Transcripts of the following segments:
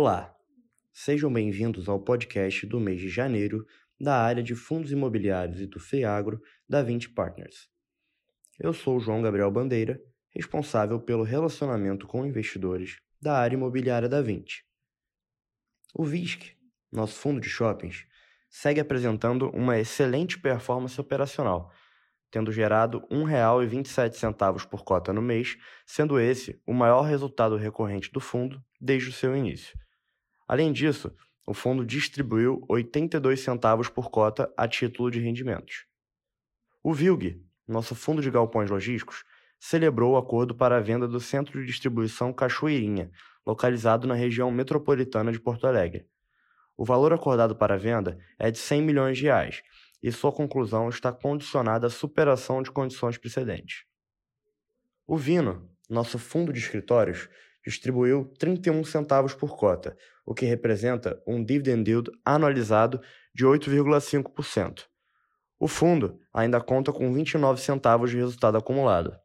Olá, sejam bem-vindos ao podcast do mês de janeiro da área de fundos imobiliários e do FEAGRO da 20 Partners. Eu sou João Gabriel Bandeira, responsável pelo relacionamento com investidores da área imobiliária da 20. O VISC, nosso fundo de shoppings, segue apresentando uma excelente performance operacional, tendo gerado R$ 1,27 por cota no mês, sendo esse o maior resultado recorrente do fundo desde o seu início. Além disso, o fundo distribuiu 82 centavos por cota a título de rendimentos. O VILG, nosso fundo de galpões logísticos, celebrou o acordo para a venda do centro de distribuição Cachoeirinha, localizado na região metropolitana de Porto Alegre. O valor acordado para a venda é de 100 milhões de reais e sua conclusão está condicionada à superação de condições precedentes. O Vino, nosso fundo de escritórios, distribuiu 31 centavos por cota, o que representa um dividend yield anualizado de 8,5%. O fundo ainda conta com 29 centavos de resultado acumulado.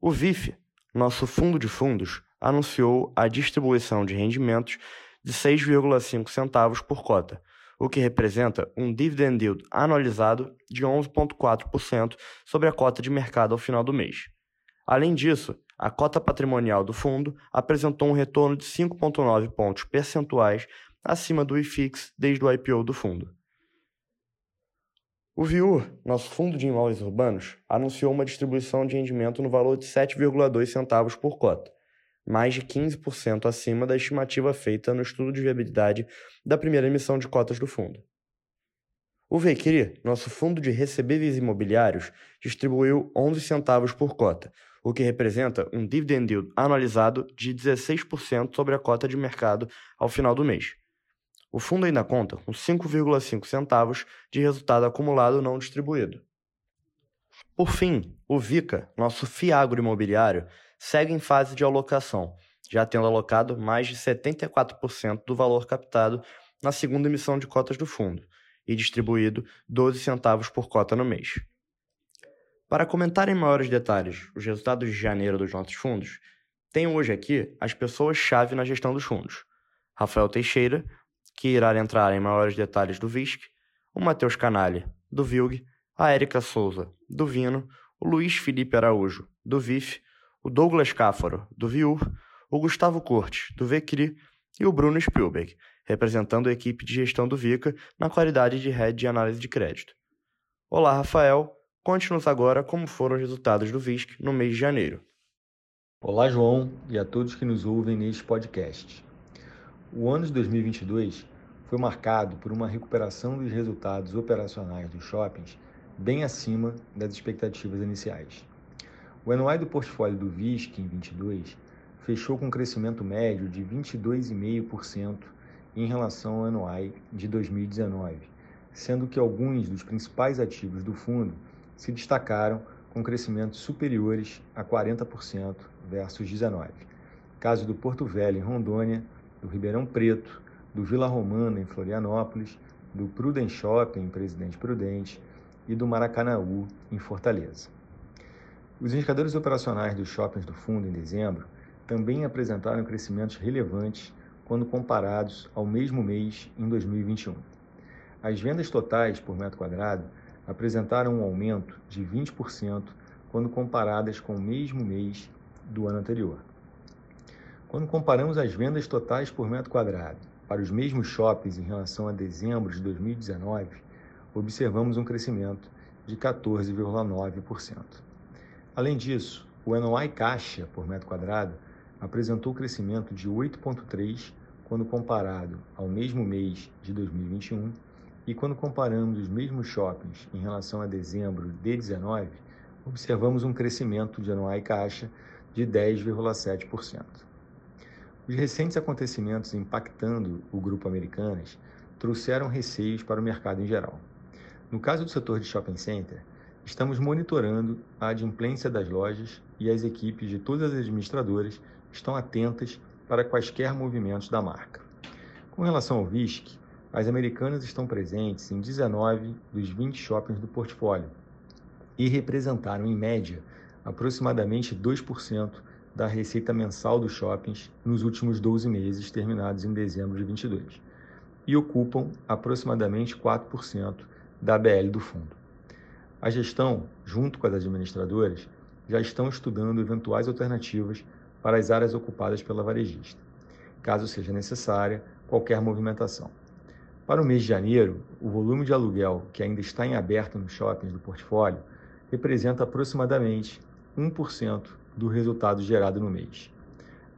O VIF, nosso fundo de fundos, anunciou a distribuição de rendimentos de 6,5 centavos por cota, o que representa um dividend yield anualizado de 11,4% sobre a cota de mercado ao final do mês. Além disso, a cota patrimonial do fundo apresentou um retorno de 5,9 pontos percentuais acima do IFIX desde o IPO do fundo. O VIUR, nosso fundo de imóveis urbanos, anunciou uma distribuição de rendimento no valor de 7,2 centavos por cota, mais de 15% acima da estimativa feita no estudo de viabilidade da primeira emissão de cotas do fundo. O VECRI, nosso fundo de recebíveis imobiliários, distribuiu 11 centavos por cota, o que representa um dividend yield anualizado de 16% sobre a cota de mercado ao final do mês. O fundo ainda conta com 5,5 centavos de resultado acumulado não distribuído. Por fim, o VICA, nosso FIAGRO imobiliário, segue em fase de alocação, já tendo alocado mais de 74% do valor captado na segunda emissão de cotas do fundo e distribuído 12 centavos por cota no mês. Para comentar em maiores detalhes os resultados de janeiro dos nossos fundos, tenho hoje aqui as pessoas-chave na gestão dos fundos. Rafael Teixeira, que irá entrar em maiores detalhes do VISC, o Matheus Canalha, do VILG, a Érica Souza, do Vino, o Luiz Felipe Araújo, do VIF, o Douglas Cáfaro, do VIUR, o Gustavo Cortes, do VECRI e o Bruno Spielberg, representando a equipe de gestão do VICA na qualidade de head de análise de crédito. Olá, Rafael. Conte-nos agora como foram os resultados do VISC no mês de janeiro. Olá, João, e a todos que nos ouvem neste podcast. O ano de 2022 foi marcado por uma recuperação dos resultados operacionais dos shoppings bem acima das expectativas iniciais. O NOI do portfólio do VISC em 22 fechou com um crescimento médio de 22,5% em relação ao NOI de 2019, sendo que alguns dos principais ativos do fundo se destacaram com crescimentos superiores a 40% versus 19. Caso do Porto Velho em Rondônia, do Ribeirão Preto, do Vila Romana em Florianópolis, do Prudent Shopping em Presidente Prudente e do Maracanaú em Fortaleza. Os indicadores operacionais dos shoppings do fundo em dezembro também apresentaram crescimentos relevantes quando comparados ao mesmo mês em 2021. As vendas totais por metro quadrado apresentaram um aumento de 20% quando comparadas com o mesmo mês do ano anterior. Quando comparamos as vendas totais por metro quadrado para os mesmos shoppings em relação a dezembro de 2019, observamos um crescimento de 14,9%. Além disso, o NOI caixa por metro quadrado apresentou crescimento de 8,3% quando comparado ao mesmo mês de 2021 e quando comparamos os mesmos shoppings em relação a dezembro de 19, observamos um crescimento de anuai caixa de 10,7%. Os recentes acontecimentos impactando o grupo Americanas trouxeram receios para o mercado em geral. No caso do setor de shopping center, estamos monitorando a adimplência das lojas e as equipes de todas as administradoras estão atentas para quaisquer movimentos da marca. Com relação ao VISC, as americanas estão presentes em 19 dos 20 shoppings do portfólio e representaram, em média, aproximadamente 2% da receita mensal dos shoppings nos últimos 12 meses, terminados em dezembro de 22, e ocupam aproximadamente 4% da BL do fundo. A gestão, junto com as administradoras, já estão estudando eventuais alternativas para as áreas ocupadas pela varejista, caso seja necessária qualquer movimentação. Para o mês de janeiro, o volume de aluguel que ainda está em aberto nos shoppings do portfólio representa aproximadamente 1% do resultado gerado no mês.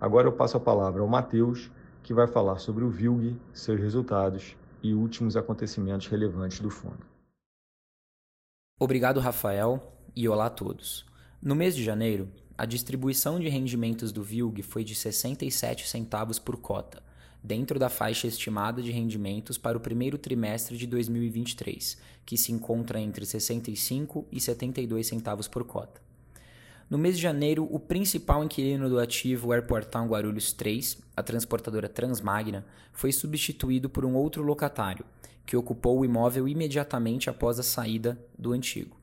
Agora eu passo a palavra ao Matheus, que vai falar sobre o VILG, seus resultados e últimos acontecimentos relevantes do fundo. Obrigado, Rafael, e olá a todos. No mês de janeiro, a distribuição de rendimentos do VILG foi de 67 centavos por cota, dentro da faixa estimada de rendimentos para o primeiro trimestre de 2023, que se encontra entre 65 e 72 centavos por cota. No mês de janeiro, o principal inquilino do ativo Airport Guarulhos 3, a transportadora Transmagna, foi substituído por um outro locatário, que ocupou o imóvel imediatamente após a saída do antigo.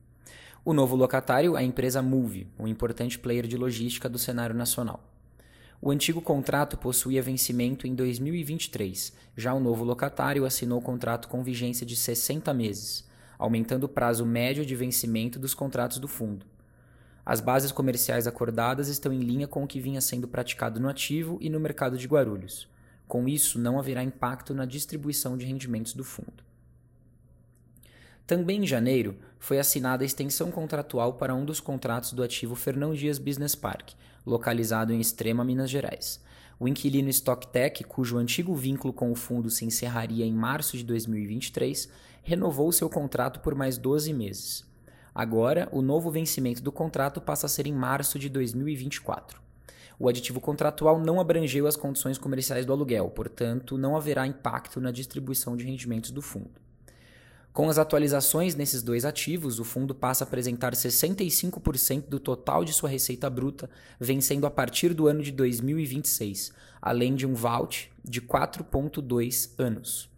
O novo locatário é a empresa Move, um importante player de logística do cenário nacional. O antigo contrato possuía vencimento em 2023, já o novo locatário assinou o contrato com vigência de 60 meses, aumentando o prazo médio de vencimento dos contratos do fundo. As bases comerciais acordadas estão em linha com o que vinha sendo praticado no ativo e no mercado de Guarulhos. Com isso, não haverá impacto na distribuição de rendimentos do fundo. Também em janeiro, foi assinada a extensão contratual para um dos contratos do ativo Fernão Dias Business Park, localizado em Extrema, Minas Gerais. O inquilino StockTech, cujo antigo vínculo com o fundo se encerraria em março de 2023, renovou seu contrato por mais 12 meses. Agora, o novo vencimento do contrato passa a ser em março de 2024. O aditivo contratual não abrangeu as condições comerciais do aluguel, portanto, não haverá impacto na distribuição de rendimentos do fundo. Com as atualizações nesses dois ativos, o fundo passa a apresentar 65% do total de sua receita bruta, vencendo a partir do ano de 2026, além de um vault de 4,2 anos.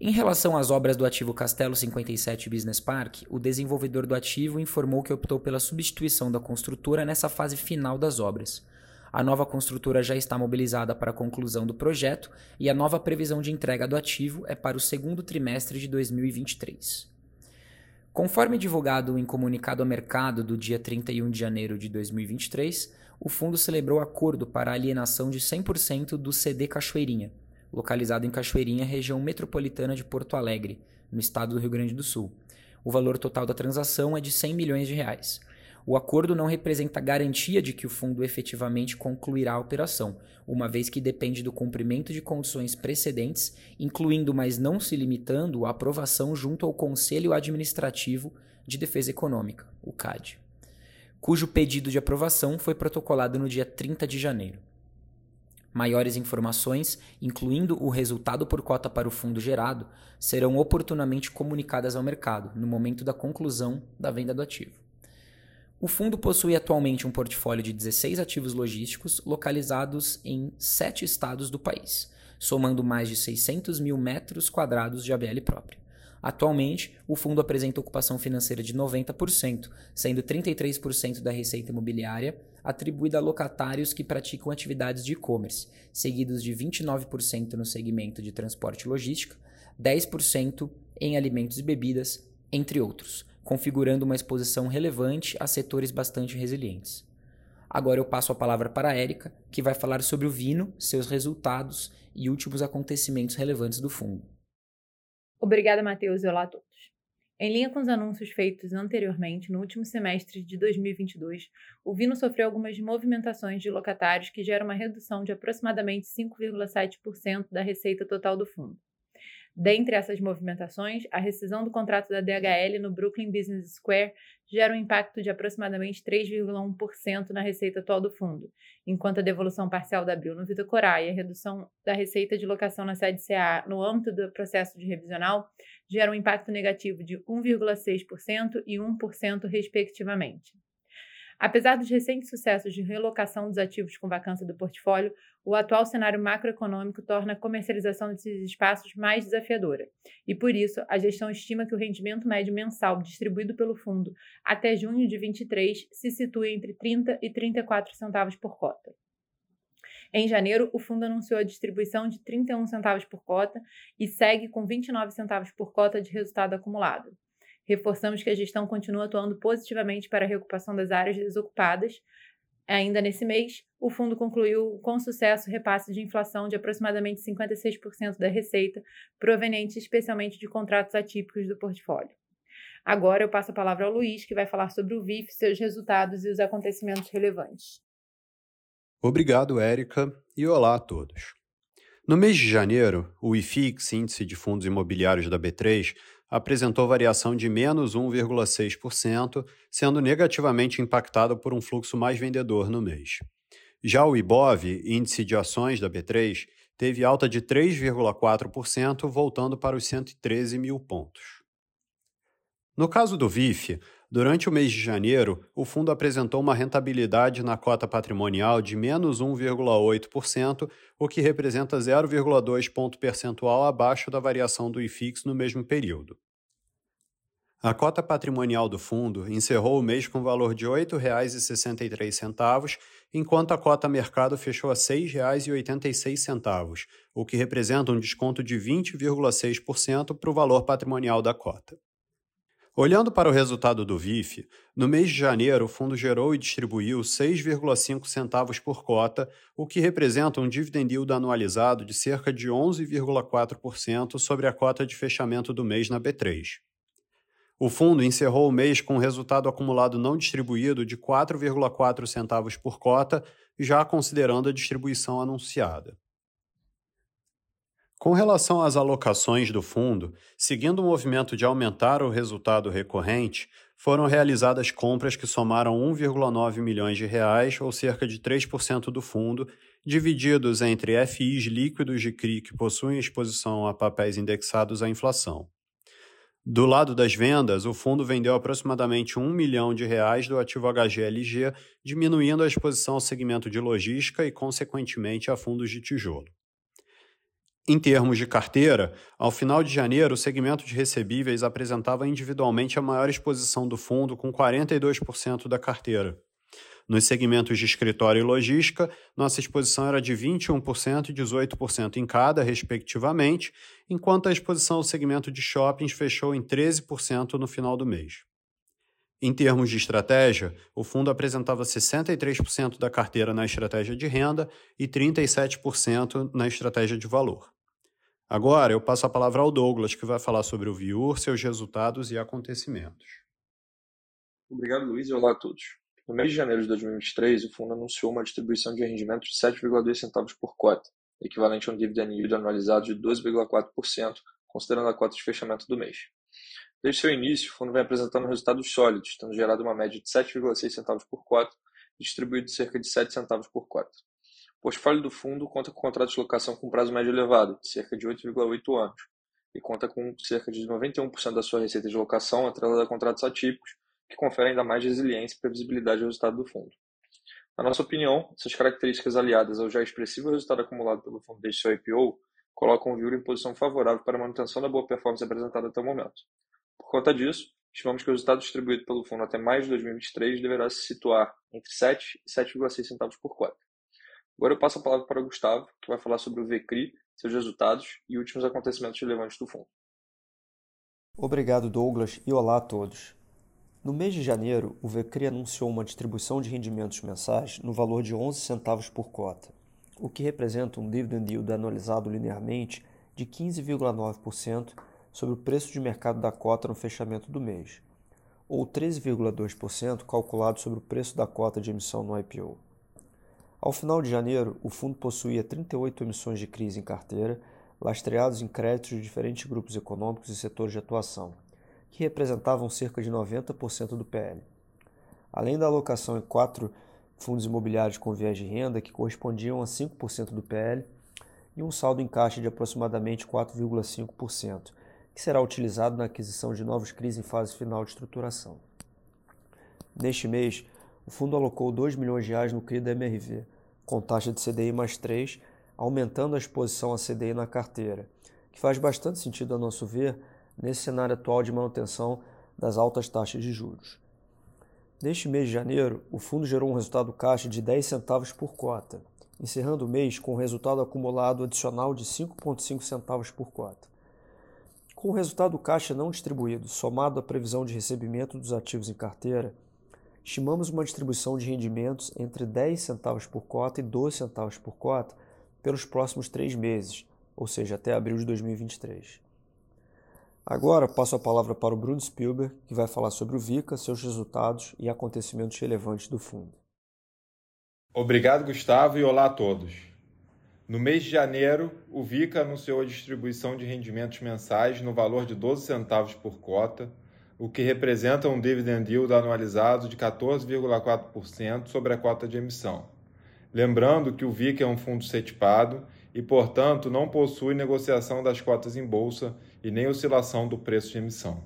Em relação às obras do ativo Castelo 57 Business Park, o desenvolvedor do ativo informou que optou pela substituição da construtora nessa fase final das obras. A nova construtora já está mobilizada para a conclusão do projeto e a nova previsão de entrega do ativo é para o segundo trimestre de 2023. Conforme divulgado em comunicado ao mercado do dia 31 de janeiro de 2023, o fundo celebrou acordo para a alienação de 100% do CD Cachoeirinha, localizado em Cachoeirinha, região metropolitana de Porto Alegre, no estado do Rio Grande do Sul. O valor total da transação é de 100 milhões de reais. O acordo não representa garantia de que o fundo efetivamente concluirá a operação, uma vez que depende do cumprimento de condições precedentes, incluindo, mas não se limitando, a aprovação junto ao Conselho Administrativo de Defesa Econômica, o CAD, cujo pedido de aprovação foi protocolado no dia 30 de janeiro. Maiores informações, incluindo o resultado por cota para o fundo gerado, serão oportunamente comunicadas ao mercado no momento da conclusão da venda do ativo. O fundo possui atualmente um portfólio de 16 ativos logísticos localizados em sete estados do país, somando mais de 600 mil metros quadrados de ABL própria. Atualmente, o fundo apresenta ocupação financeira de 90%, sendo 33% da receita imobiliária atribuída a locatários que praticam atividades de e-commerce, seguidos de 29% no segmento de transporte e logística, 10% em alimentos e bebidas, entre outros configurando uma exposição relevante a setores bastante resilientes. Agora eu passo a palavra para a Érica, que vai falar sobre o Vino, seus resultados e últimos acontecimentos relevantes do fundo. Obrigada, Matheus, e olá a todos. Em linha com os anúncios feitos anteriormente, no último semestre de 2022, o Vino sofreu algumas movimentações de locatários que geram uma redução de aproximadamente 5,7% da receita total do fundo. Dentre essas movimentações, a rescisão do contrato da DHL no Brooklyn Business Square gera um impacto de aproximadamente 3,1% na receita atual do fundo, enquanto a devolução parcial da Abril no Vitor Corai e a redução da receita de locação na sede CA no âmbito do processo de revisional geram um impacto negativo de 1,6% e 1%, respectivamente. Apesar dos recentes sucessos de relocação dos ativos com vacância do portfólio, o atual cenário macroeconômico torna a comercialização desses espaços mais desafiadora. E por isso, a gestão estima que o rendimento médio mensal distribuído pelo fundo até junho de 23 se situa entre 30 e 34 centavos por cota. Em janeiro, o fundo anunciou a distribuição de 31 centavos por cota e segue com 29 centavos por cota de resultado acumulado. Reforçamos que a gestão continua atuando positivamente para a reocupação das áreas desocupadas. Ainda nesse mês, o fundo concluiu com sucesso o repasse de inflação de aproximadamente 56% da receita, proveniente especialmente de contratos atípicos do portfólio. Agora eu passo a palavra ao Luiz, que vai falar sobre o VIF, seus resultados e os acontecimentos relevantes. Obrigado, Érica, e olá a todos. No mês de janeiro, o IFIX, Índice de Fundos Imobiliários da B3, apresentou variação de menos 1,6%, sendo negativamente impactado por um fluxo mais vendedor no mês. Já o IBOV, Índice de Ações da B3, teve alta de 3,4%, voltando para os 113 mil pontos. No caso do VIF, Durante o mês de janeiro, o fundo apresentou uma rentabilidade na cota patrimonial de menos 1,8%, o que representa 0,2 ponto percentual abaixo da variação do IFIX no mesmo período. A cota patrimonial do fundo encerrou o mês com valor de R$ 8,63, enquanto a cota mercado fechou a R$ 6,86, o que representa um desconto de 20,6% para o valor patrimonial da cota. Olhando para o resultado do VIF, no mês de janeiro o fundo gerou e distribuiu 6,5 centavos por cota, o que representa um dividend yield anualizado de cerca de 11,4% sobre a cota de fechamento do mês na B3. O fundo encerrou o mês com um resultado acumulado não distribuído de 4,4 centavos por cota, já considerando a distribuição anunciada. Com relação às alocações do fundo, seguindo o movimento de aumentar o resultado recorrente, foram realizadas compras que somaram 1,9 milhões de reais, ou cerca de 3% do fundo, divididos entre FIs líquidos de CRI que possuem exposição a papéis indexados à inflação. Do lado das vendas, o fundo vendeu aproximadamente 1 milhão de reais do ativo HGLG, diminuindo a exposição ao segmento de logística e, consequentemente, a fundos de tijolo. Em termos de carteira, ao final de janeiro, o segmento de recebíveis apresentava individualmente a maior exposição do fundo, com 42% da carteira. Nos segmentos de escritório e logística, nossa exposição era de 21% e 18% em cada, respectivamente, enquanto a exposição ao segmento de shoppings fechou em 13% no final do mês. Em termos de estratégia, o fundo apresentava 63% da carteira na estratégia de renda e 37% na estratégia de valor. Agora eu passo a palavra ao Douglas, que vai falar sobre o Viur, seus resultados e acontecimentos. Obrigado, Luiz, e olá a todos. No mês de janeiro de 2023, o fundo anunciou uma distribuição de rendimento de 7,2 centavos por cota, equivalente a um dividend yield anualizado de 12,4%, considerando a cota de fechamento do mês. Desde seu início, o fundo vem apresentando resultados sólidos, tendo gerado uma média de 7,6 centavos por cota e distribuído cerca de 7 centavos por cota. O portfólio do fundo conta com contratos de locação com prazo médio elevado, de cerca de 8,8 anos, e conta com cerca de 91% da sua receita de locação atrelada a contratos atípicos, que conferem ainda mais resiliência e previsibilidade ao resultado do fundo. Na nossa opinião, essas características aliadas ao já expressivo resultado acumulado pelo fundo desde seu IPO colocam o Viura em posição favorável para a manutenção da boa performance apresentada até o momento. Por conta disso, estimamos que o resultado distribuído pelo fundo até mais de 2023 deverá se situar entre 7 e 7,6 centavos por cota. Agora eu passo a palavra para o Gustavo, que vai falar sobre o VCRI, seus resultados e últimos acontecimentos relevantes do fundo. Obrigado, Douglas, e olá a todos. No mês de janeiro, o VCRI anunciou uma distribuição de rendimentos mensais no valor de 11 centavos por cota, o que representa um dividend yield anualizado linearmente de 15,9% sobre o preço de mercado da cota no fechamento do mês, ou 13,2% calculado sobre o preço da cota de emissão no IPO. Ao final de janeiro, o fundo possuía 38 emissões de crise em carteira, lastreados em créditos de diferentes grupos econômicos e setores de atuação, que representavam cerca de 90% do PL. Além da alocação em quatro fundos imobiliários com viés de renda, que correspondiam a 5% do PL, e um saldo em caixa de aproximadamente 4,5%, que será utilizado na aquisição de novos CRIs em fase final de estruturação. Neste mês, o fundo alocou 2 milhões de reais no CRI da MRV, com taxa de CDI mais 3, aumentando a exposição a CDI na carteira, que faz bastante sentido, a nosso ver, nesse cenário atual de manutenção das altas taxas de juros. Neste mês de janeiro, o fundo gerou um resultado caixa de 10 centavos por cota, encerrando o mês com um resultado acumulado adicional de 5,5 centavos por cota. Com o resultado caixa não distribuído, somado à previsão de recebimento dos ativos em carteira, estimamos uma distribuição de rendimentos entre 10 centavos por cota e 12 centavos por cota pelos próximos três meses, ou seja, até abril de 2023. Agora passo a palavra para o Bruno Spielberg, que vai falar sobre o VICA, seus resultados e acontecimentos relevantes do fundo. Obrigado, Gustavo, e olá a todos. No mês de janeiro, o VICA anunciou a distribuição de rendimentos mensais no valor de 12 centavos por cota, o que representa um dividend yield anualizado de 14,4% sobre a cota de emissão. Lembrando que o VICA é um fundo setipado e, portanto, não possui negociação das cotas em bolsa e nem oscilação do preço de emissão.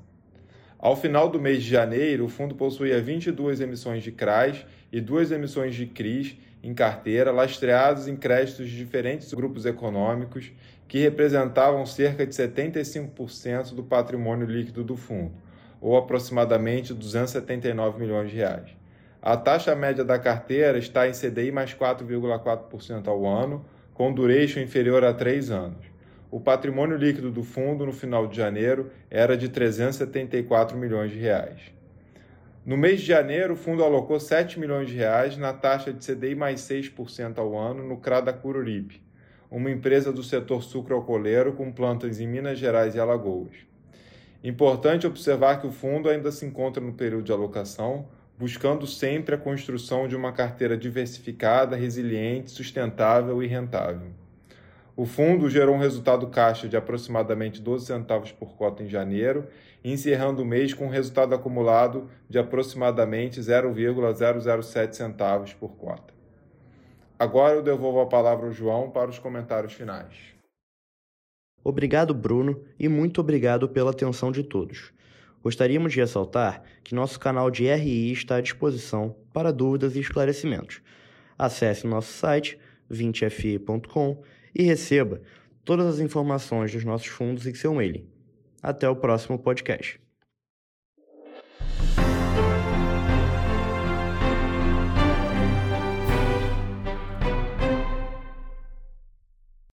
Ao final do mês de janeiro, o fundo possuía 22 emissões de CRAs e duas emissões de CRIs em carteira, lastreados em créditos de diferentes grupos econômicos, que representavam cerca de 75% do patrimônio líquido do fundo, ou aproximadamente 279 milhões de reais. A taxa média da carteira está em CDI mais 4,4% ao ano, com duration inferior a 3 anos. O patrimônio líquido do fundo no final de janeiro era de 374 milhões de reais. No mês de janeiro, o fundo alocou 7 milhões de reais na taxa de CDI mais 6% ao ano no CRADA Cururipe, uma empresa do setor sucroalcooleiro com plantas em Minas Gerais e Alagoas. Importante observar que o fundo ainda se encontra no período de alocação, buscando sempre a construção de uma carteira diversificada, resiliente, sustentável e rentável. O fundo gerou um resultado caixa de aproximadamente 12 centavos por cota em janeiro, encerrando o mês com um resultado acumulado de aproximadamente 0,007 centavos por cota. Agora eu devolvo a palavra ao João para os comentários finais. Obrigado, Bruno, e muito obrigado pela atenção de todos. Gostaríamos de ressaltar que nosso canal de RI está à disposição para dúvidas e esclarecimentos. Acesse nosso site 20fi.com e receba todas as informações dos nossos fundos em seu e-mail. Até o próximo podcast.